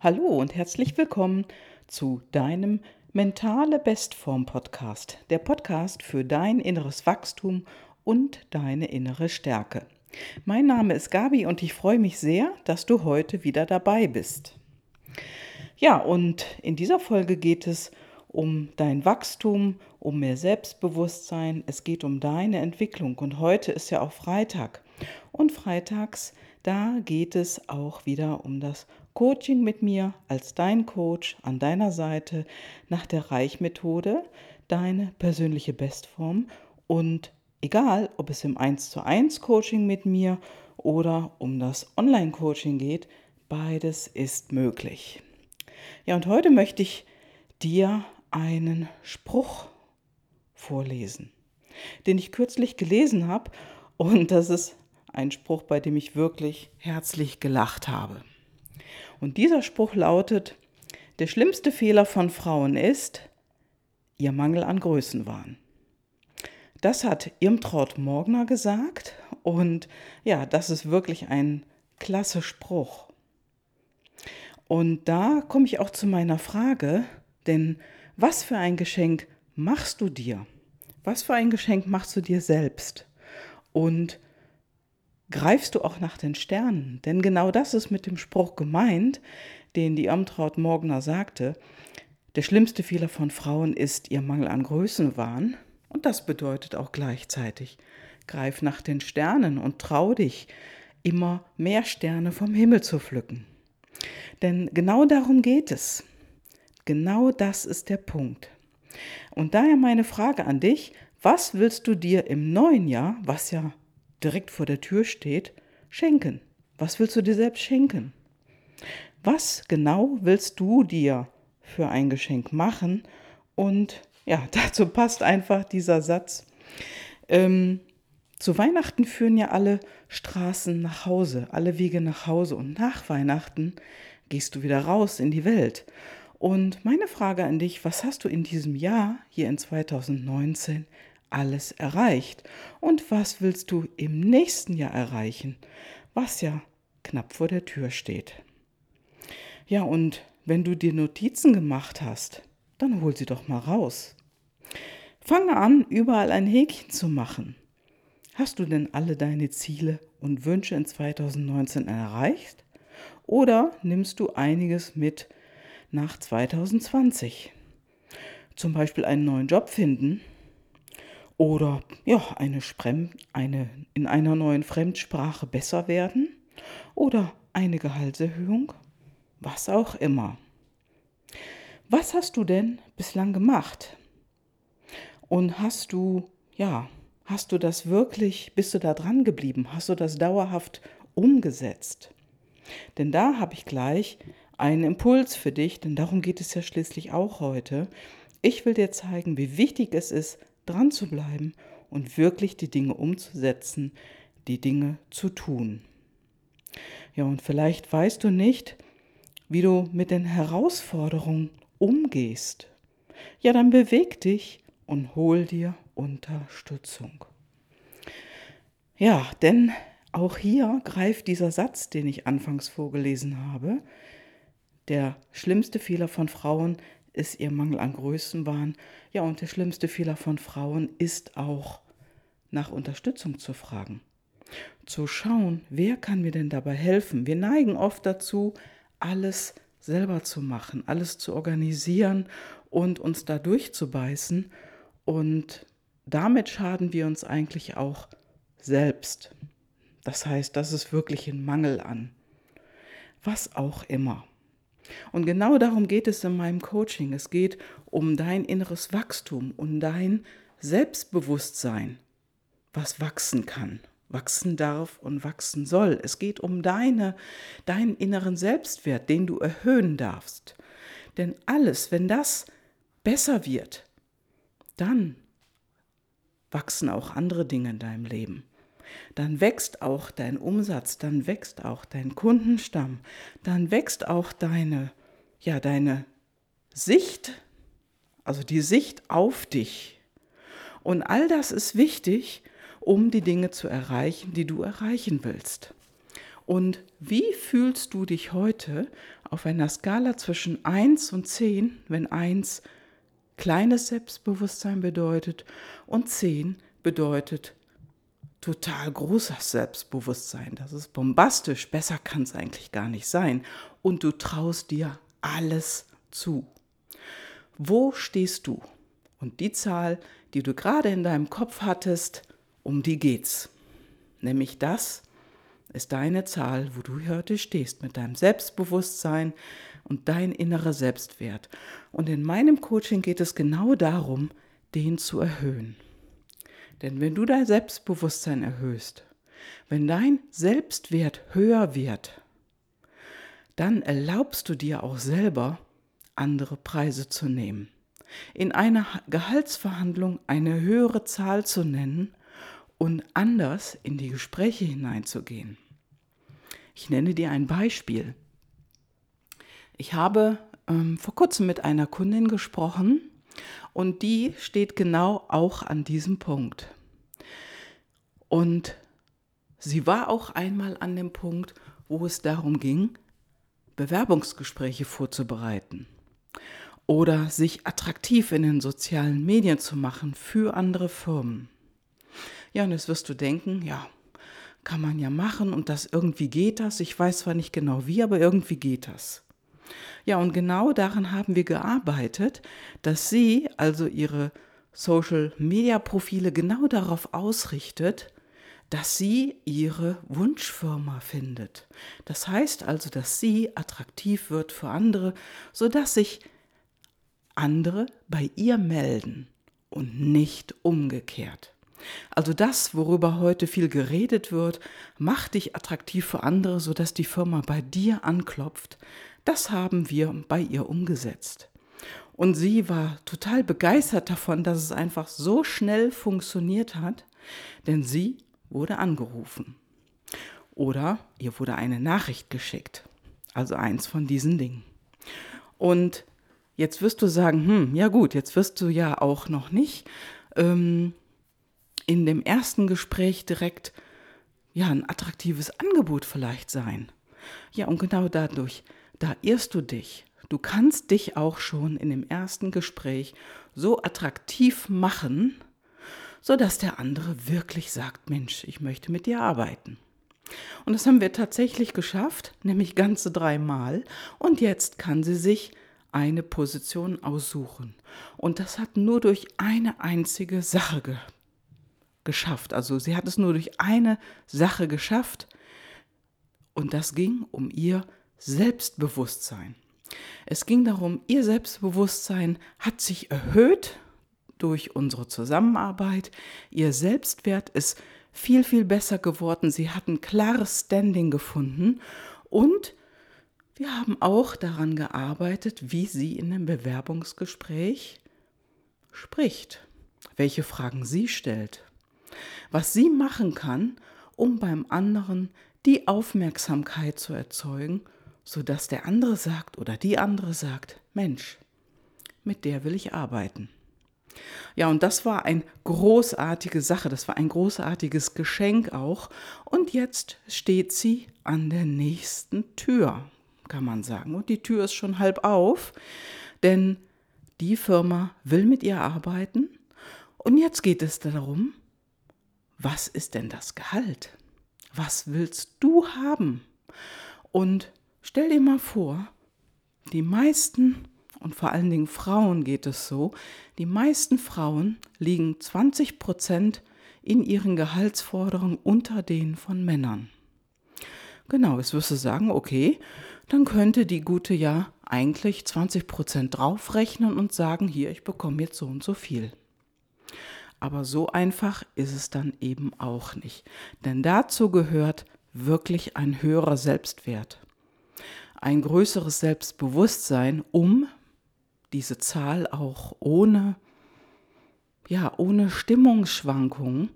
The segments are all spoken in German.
Hallo und herzlich willkommen zu deinem Mentale Bestform Podcast, der Podcast für dein inneres Wachstum und deine innere Stärke. Mein Name ist Gabi und ich freue mich sehr, dass du heute wieder dabei bist. Ja, und in dieser Folge geht es um dein Wachstum, um mehr Selbstbewusstsein, es geht um deine Entwicklung und heute ist ja auch Freitag. Und freitags, da geht es auch wieder um das Coaching mit mir als dein Coach an deiner Seite nach der Reichmethode, deine persönliche Bestform und egal, ob es im 1 zu 1 Coaching mit mir oder um das Online Coaching geht, beides ist möglich. Ja, und heute möchte ich dir einen Spruch vorlesen, den ich kürzlich gelesen habe und das ist ein Spruch, bei dem ich wirklich herzlich gelacht habe. Und dieser Spruch lautet, der schlimmste Fehler von Frauen ist ihr Mangel an Größenwahn. Das hat Irmtraut Morgner gesagt und ja, das ist wirklich ein klasse Spruch. Und da komme ich auch zu meiner Frage, denn was für ein Geschenk machst du dir? Was für ein Geschenk machst du dir selbst? Und greifst du auch nach den Sternen. Denn genau das ist mit dem Spruch gemeint, den die Amtraut Morgner sagte. Der schlimmste Fehler von Frauen ist ihr Mangel an Größenwahn. Und das bedeutet auch gleichzeitig, greif nach den Sternen und trau dich, immer mehr Sterne vom Himmel zu pflücken. Denn genau darum geht es. Genau das ist der Punkt. Und daher meine Frage an dich, was willst du dir im neuen Jahr, was ja direkt vor der Tür steht, schenken. Was willst du dir selbst schenken? Was genau willst du dir für ein Geschenk machen? Und ja, dazu passt einfach dieser Satz. Ähm, zu Weihnachten führen ja alle Straßen nach Hause, alle Wege nach Hause und nach Weihnachten gehst du wieder raus in die Welt. Und meine Frage an dich, was hast du in diesem Jahr, hier in 2019, alles erreicht? Und was willst du im nächsten Jahr erreichen, was ja knapp vor der Tür steht? Ja, und wenn du dir Notizen gemacht hast, dann hol sie doch mal raus. Fange an, überall ein Häkchen zu machen. Hast du denn alle deine Ziele und Wünsche in 2019 erreicht? Oder nimmst du einiges mit nach 2020? Zum Beispiel einen neuen Job finden oder ja, eine, Sprem eine in einer neuen Fremdsprache besser werden oder eine Gehaltserhöhung, was auch immer. Was hast du denn bislang gemacht? Und hast du, ja, hast du das wirklich, bist du da dran geblieben? Hast du das dauerhaft umgesetzt? Denn da habe ich gleich einen Impuls für dich, denn darum geht es ja schließlich auch heute. Ich will dir zeigen, wie wichtig es ist, dran zu bleiben und wirklich die Dinge umzusetzen, die Dinge zu tun. Ja, und vielleicht weißt du nicht, wie du mit den Herausforderungen umgehst. Ja, dann beweg dich und hol dir Unterstützung. Ja, denn auch hier greift dieser Satz, den ich anfangs vorgelesen habe. Der schlimmste Fehler von Frauen ist ihr Mangel an Größenwahn. Ja, und der schlimmste Fehler von Frauen ist auch, nach Unterstützung zu fragen. Zu schauen, wer kann mir denn dabei helfen? Wir neigen oft dazu, alles selber zu machen, alles zu organisieren und uns da durchzubeißen. Und damit schaden wir uns eigentlich auch selbst. Das heißt, das ist wirklich ein Mangel an. Was auch immer. Und genau darum geht es in meinem Coaching. Es geht um dein inneres Wachstum, um dein Selbstbewusstsein, was wachsen kann, wachsen darf und wachsen soll. Es geht um deine, deinen inneren Selbstwert, den du erhöhen darfst. Denn alles, wenn das besser wird, dann wachsen auch andere Dinge in deinem Leben dann wächst auch dein Umsatz, dann wächst auch dein Kundenstamm, dann wächst auch deine, ja, deine Sicht, also die Sicht auf dich. Und all das ist wichtig, um die Dinge zu erreichen, die du erreichen willst. Und wie fühlst du dich heute auf einer Skala zwischen 1 und 10, wenn 1 kleines Selbstbewusstsein bedeutet und 10 bedeutet total großes Selbstbewusstsein. Das ist bombastisch, besser kann es eigentlich gar nicht sein. Und du traust dir alles zu. Wo stehst du? Und die Zahl, die du gerade in deinem Kopf hattest, um die geht's. Nämlich das ist deine Zahl, wo du heute stehst mit deinem Selbstbewusstsein und dein innerer Selbstwert. Und in meinem Coaching geht es genau darum, den zu erhöhen. Denn wenn du dein Selbstbewusstsein erhöhst, wenn dein Selbstwert höher wird, dann erlaubst du dir auch selber, andere Preise zu nehmen. In einer Gehaltsverhandlung eine höhere Zahl zu nennen und anders in die Gespräche hineinzugehen. Ich nenne dir ein Beispiel. Ich habe ähm, vor kurzem mit einer Kundin gesprochen und die steht genau auch an diesem Punkt. Und sie war auch einmal an dem Punkt, wo es darum ging, Bewerbungsgespräche vorzubereiten oder sich attraktiv in den sozialen Medien zu machen für andere Firmen. Ja, und jetzt wirst du denken, ja, kann man ja machen und das irgendwie geht das. Ich weiß zwar nicht genau wie, aber irgendwie geht das. Ja, und genau daran haben wir gearbeitet, dass sie also ihre Social-Media-Profile genau darauf ausrichtet, dass sie ihre Wunschfirma findet. Das heißt also, dass sie attraktiv wird für andere, sodass sich andere bei ihr melden und nicht umgekehrt. Also das, worüber heute viel geredet wird, macht dich attraktiv für andere, sodass die Firma bei dir anklopft. Das haben wir bei ihr umgesetzt. Und sie war total begeistert davon, dass es einfach so schnell funktioniert hat, denn sie wurde angerufen. Oder ihr wurde eine Nachricht geschickt. Also eins von diesen Dingen. Und jetzt wirst du sagen, hm, ja gut, jetzt wirst du ja auch noch nicht ähm, in dem ersten Gespräch direkt ja ein attraktives Angebot vielleicht sein. Ja, und genau dadurch, da irrst du dich. Du kannst dich auch schon in dem ersten Gespräch so attraktiv machen, sodass der andere wirklich sagt, Mensch, ich möchte mit dir arbeiten. Und das haben wir tatsächlich geschafft, nämlich ganze dreimal. Und jetzt kann sie sich eine Position aussuchen. Und das hat nur durch eine einzige Sache ge geschafft. Also sie hat es nur durch eine Sache geschafft und das ging um ihr Selbstbewusstsein. Es ging darum, ihr Selbstbewusstsein hat sich erhöht durch unsere Zusammenarbeit. Ihr Selbstwert ist viel, viel besser geworden. Sie hat ein klares Standing gefunden und wir haben auch daran gearbeitet, wie sie in einem Bewerbungsgespräch spricht, welche Fragen sie stellt was sie machen kann, um beim anderen die Aufmerksamkeit zu erzeugen, sodass der andere sagt oder die andere sagt, Mensch, mit der will ich arbeiten. Ja, und das war eine großartige Sache, das war ein großartiges Geschenk auch. Und jetzt steht sie an der nächsten Tür, kann man sagen. Und die Tür ist schon halb auf, denn die Firma will mit ihr arbeiten. Und jetzt geht es darum, was ist denn das Gehalt? Was willst du haben? Und stell dir mal vor, die meisten, und vor allen Dingen Frauen geht es so, die meisten Frauen liegen 20 Prozent in ihren Gehaltsforderungen unter denen von Männern. Genau, jetzt wirst du sagen, okay, dann könnte die Gute ja eigentlich 20 Prozent draufrechnen und sagen, hier, ich bekomme jetzt so und so viel. Aber so einfach ist es dann eben auch nicht. Denn dazu gehört wirklich ein höherer Selbstwert, ein größeres Selbstbewusstsein, um diese Zahl auch ohne, ja, ohne Stimmungsschwankungen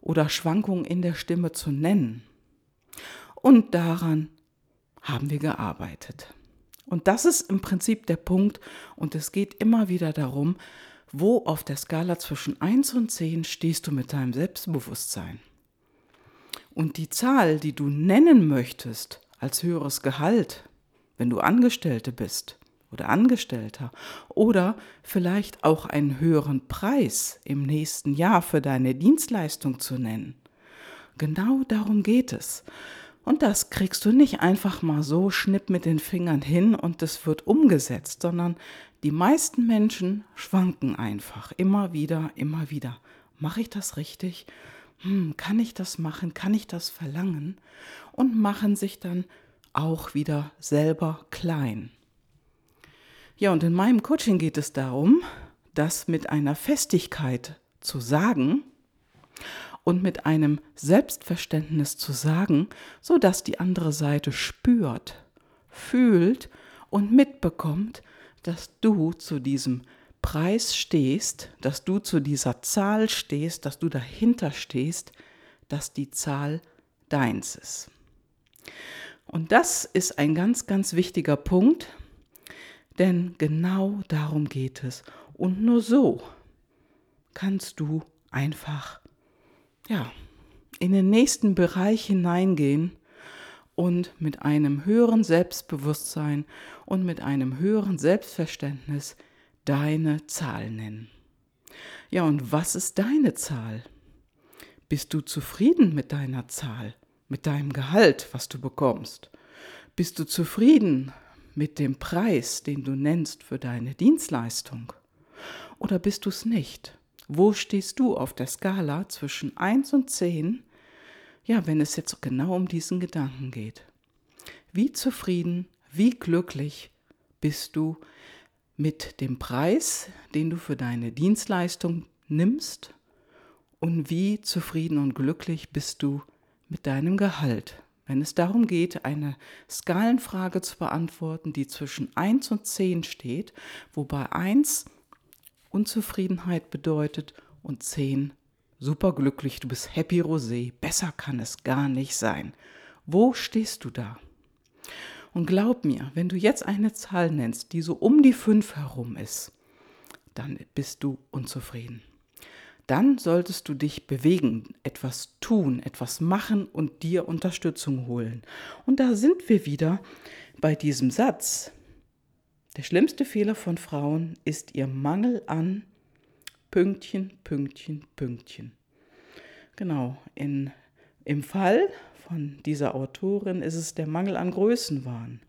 oder Schwankungen in der Stimme zu nennen. Und daran haben wir gearbeitet. Und das ist im Prinzip der Punkt. Und es geht immer wieder darum, wo auf der Skala zwischen 1 und 10 stehst du mit deinem Selbstbewusstsein? Und die Zahl, die du nennen möchtest als höheres Gehalt, wenn du Angestellte bist oder Angestellter, oder vielleicht auch einen höheren Preis im nächsten Jahr für deine Dienstleistung zu nennen. Genau darum geht es. Und das kriegst du nicht einfach mal so schnipp mit den Fingern hin und es wird umgesetzt, sondern die meisten Menschen schwanken einfach immer wieder, immer wieder. Mache ich das richtig? Hm, kann ich das machen? Kann ich das verlangen? Und machen sich dann auch wieder selber klein. Ja, und in meinem Coaching geht es darum, das mit einer Festigkeit zu sagen und mit einem Selbstverständnis zu sagen, so dass die andere Seite spürt, fühlt und mitbekommt, dass du zu diesem Preis stehst, dass du zu dieser Zahl stehst, dass du dahinter stehst, dass die Zahl deins ist. Und das ist ein ganz, ganz wichtiger Punkt, denn genau darum geht es. Und nur so kannst du einfach ja, in den nächsten Bereich hineingehen und mit einem höheren Selbstbewusstsein und mit einem höheren Selbstverständnis deine Zahl nennen. Ja, und was ist deine Zahl? Bist du zufrieden mit deiner Zahl, mit deinem Gehalt, was du bekommst? Bist du zufrieden mit dem Preis, den du nennst für deine Dienstleistung? Oder bist du es nicht? Wo stehst du auf der Skala zwischen 1 und 10? Ja, wenn es jetzt genau um diesen Gedanken geht. Wie zufrieden, wie glücklich bist du mit dem Preis, den du für deine Dienstleistung nimmst? Und wie zufrieden und glücklich bist du deinem Gehalt? Wenn es darum geht, eine Skalenfrage zu beantworten, die zwischen 1 und 10 steht, wobei 1 Unzufriedenheit bedeutet und 10 superglücklich, du bist happy rosé, besser kann es gar nicht sein. Wo stehst du da? Und glaub mir, wenn du jetzt eine Zahl nennst, die so um die 5 herum ist, dann bist du unzufrieden. Dann solltest du dich bewegen, etwas tun, etwas machen und dir Unterstützung holen. Und da sind wir wieder bei diesem Satz, der schlimmste Fehler von Frauen ist ihr Mangel an Pünktchen, Pünktchen, Pünktchen. Genau, in, im Fall von dieser Autorin ist es der Mangel an Größenwahn.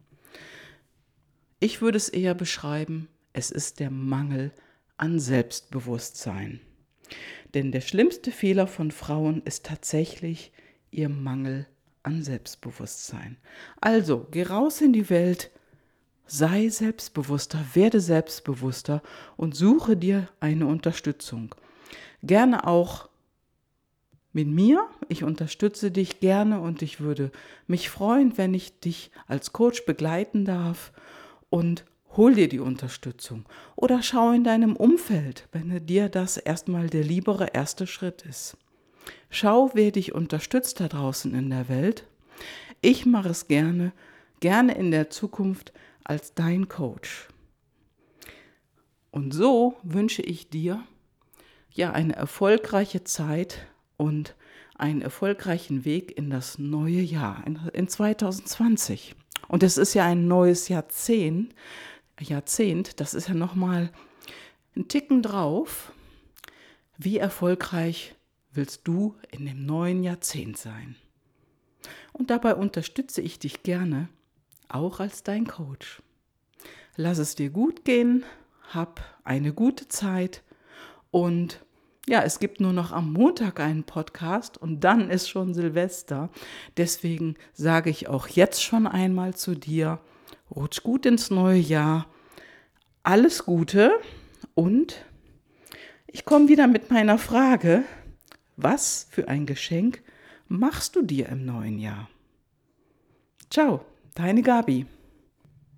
Ich würde es eher beschreiben, es ist der Mangel an Selbstbewusstsein. Denn der schlimmste Fehler von Frauen ist tatsächlich ihr Mangel an Selbstbewusstsein. Also, geh raus in die Welt, Sei selbstbewusster, werde selbstbewusster und suche dir eine Unterstützung. Gerne auch mit mir. Ich unterstütze dich gerne und ich würde mich freuen, wenn ich dich als Coach begleiten darf und hol dir die Unterstützung. Oder schau in deinem Umfeld, wenn dir das erstmal der liebere erste Schritt ist. Schau, wer dich unterstützt da draußen in der Welt. Ich mache es gerne, gerne in der Zukunft als dein Coach. Und so wünsche ich dir ja eine erfolgreiche Zeit und einen erfolgreichen Weg in das neue Jahr, in, 2020. Und es ist ja ein neues Jahrzehnt, Jahrzehnt, das ist ja nochmal ein Ticken drauf. Wie erfolgreich willst du in dem neuen Jahrzehnt sein? Und dabei unterstütze ich dich gerne auch als dein Coach. Lass es dir gut gehen, hab eine gute Zeit und ja, es gibt nur noch am Montag einen Podcast und dann ist schon Silvester. Deswegen sage ich auch jetzt schon einmal zu dir, rutsch gut ins neue Jahr, alles Gute und ich komme wieder mit meiner Frage, was für ein Geschenk machst du dir im neuen Jahr? Ciao. Deine Gabi.